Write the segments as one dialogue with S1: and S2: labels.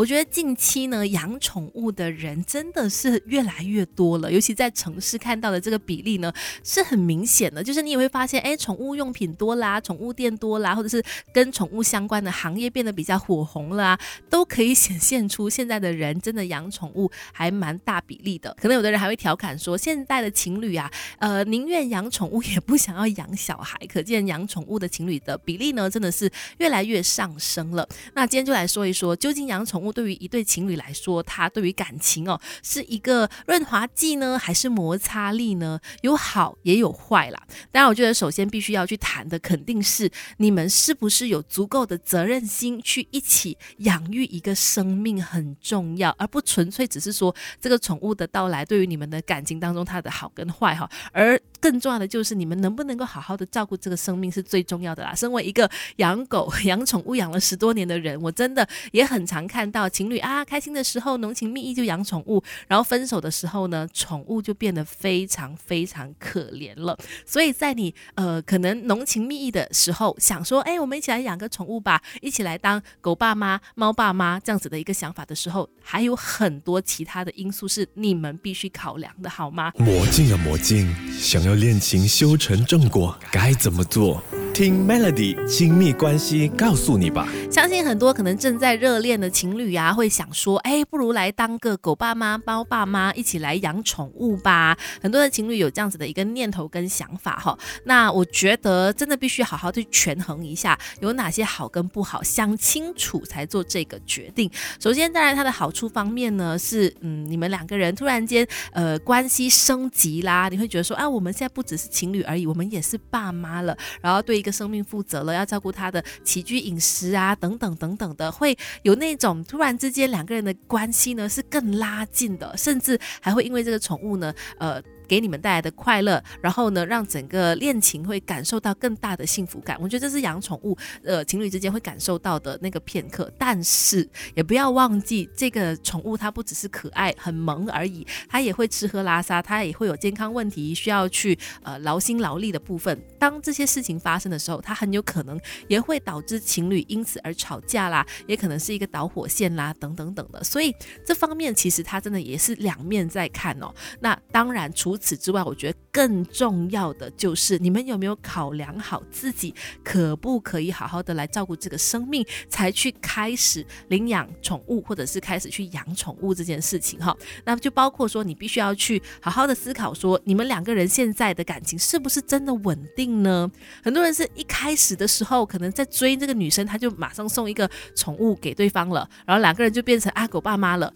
S1: 我觉得近期呢，养宠物的人真的是越来越多了，尤其在城市看到的这个比例呢，是很明显的。就是你也会发现，哎，宠物用品多啦，宠物店多啦，或者是跟宠物相关的行业变得比较火红了啊，都可以显现出现在的人真的养宠物还蛮大比例的。可能有的人还会调侃说，现在的情侣啊，呃，宁愿养宠物也不想要养小孩，可见养宠物的情侣的比例呢，真的是越来越上升了。那今天就来说一说，究竟养宠物对于一对情侣来说，它对于感情哦，是一个润滑剂呢，还是摩擦力呢？有好也有坏啦。当然，我觉得首先必须要去谈的，肯定是你们是不是有足够的责任心去一起养育一个生命很重要，而不纯粹只是说这个宠物的到来对于你们的感情当中它的好跟坏哈，而更重要的就是你们能不能够好好的照顾这个生命是最重要的啦。身为一个养狗 养宠物养了十多年的人，我真的也很常看到情侣啊开心的时候浓情蜜意就养宠物，然后分手的时候呢，宠物就变得非常非常可怜了。所以在你呃可能浓情蜜意的时候，想说哎我们一起来养个宠物吧，一起来当狗爸妈、猫爸妈这样子的一个想法的时候，还有很多其他的因素是你们必须考量的，好吗？
S2: 魔镜啊魔镜，想要。要恋情修成正果，该怎么做？听 Melody 亲密关系告诉你吧。
S1: 相信很多可能正在热恋的情侣啊，会想说，哎，不如来当个狗爸妈、猫爸妈，一起来养宠物吧。很多的情侣有这样子的一个念头跟想法哈。那我觉得真的必须好好去权衡一下，有哪些好跟不好，想清楚才做这个决定。首先，当然它的好处方面呢，是嗯，你们两个人突然间呃关系升级啦，你会觉得说，啊，我们现在不只是情侣而已，我们也是爸妈了，然后对。一个生命负责了，要照顾他的起居饮食啊，等等等等的，会有那种突然之间两个人的关系呢是更拉近的，甚至还会因为这个宠物呢，呃。给你们带来的快乐，然后呢，让整个恋情会感受到更大的幸福感。我觉得这是养宠物，呃，情侣之间会感受到的那个片刻。但是也不要忘记，这个宠物它不只是可爱、很萌而已，它也会吃喝拉撒，它也会有健康问题需要去呃劳心劳力的部分。当这些事情发生的时候，它很有可能也会导致情侣因此而吵架啦，也可能是一个导火线啦，等等等的。所以这方面其实它真的也是两面在看哦。那当然除此之外，我觉得更重要的就是你们有没有考量好自己可不可以好好的来照顾这个生命，才去开始领养宠物，或者是开始去养宠物这件事情哈。那就包括说，你必须要去好好的思考说，你们两个人现在的感情是不是真的稳定呢？很多人是一开始的时候，可能在追这个女生，他就马上送一个宠物给对方了，然后两个人就变成阿狗爸妈了。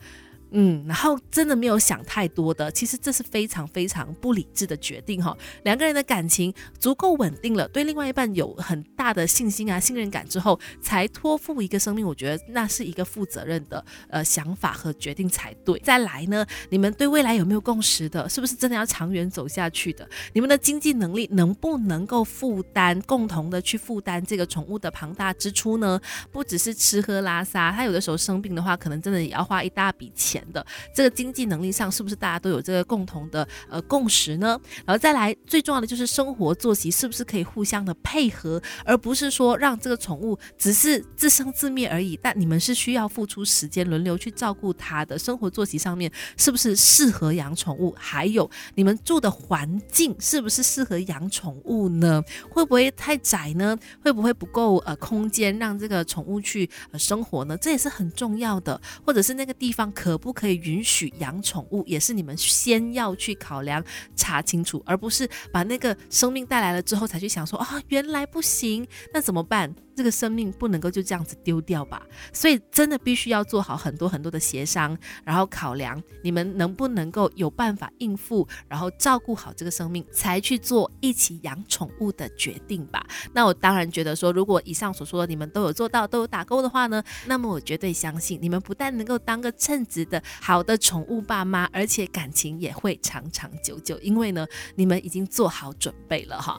S1: 嗯，然后真的没有想太多的，其实这是非常非常不理智的决定哈。两个人的感情足够稳定了，对另外一半有很大的信心啊、信任感之后，才托付一个生命，我觉得那是一个负责任的呃想法和决定才对。再来呢，你们对未来有没有共识的？是不是真的要长远走下去的？你们的经济能力能不能够负担共同的去负担这个宠物的庞大支出呢？不只是吃喝拉撒，它有的时候生病的话，可能真的也要花一大笔钱。的这个经济能力上，是不是大家都有这个共同的呃共识呢？然后再来最重要的就是生活作息是不是可以互相的配合，而不是说让这个宠物只是自生自灭而已。但你们是需要付出时间轮流去照顾它的生活作息上面，是不是适合养宠物？还有你们住的环境是不是适合养宠物呢？会不会太窄呢？会不会不够呃空间让这个宠物去呃生活呢？这也是很重要的。或者是那个地方可不？可以允许养宠物，也是你们先要去考量、查清楚，而不是把那个生命带来了之后才去想说啊，原来不行，那怎么办？这个生命不能够就这样子丢掉吧，所以真的必须要做好很多很多的协商，然后考量你们能不能够有办法应付，然后照顾好这个生命，才去做一起养宠物的决定吧。那我当然觉得说，如果以上所说的你们都有做到，都有打勾的话呢，那么我绝对相信你们不但能够当个称职的好的宠物爸妈，而且感情也会长长久久，因为呢，你们已经做好准备了哈。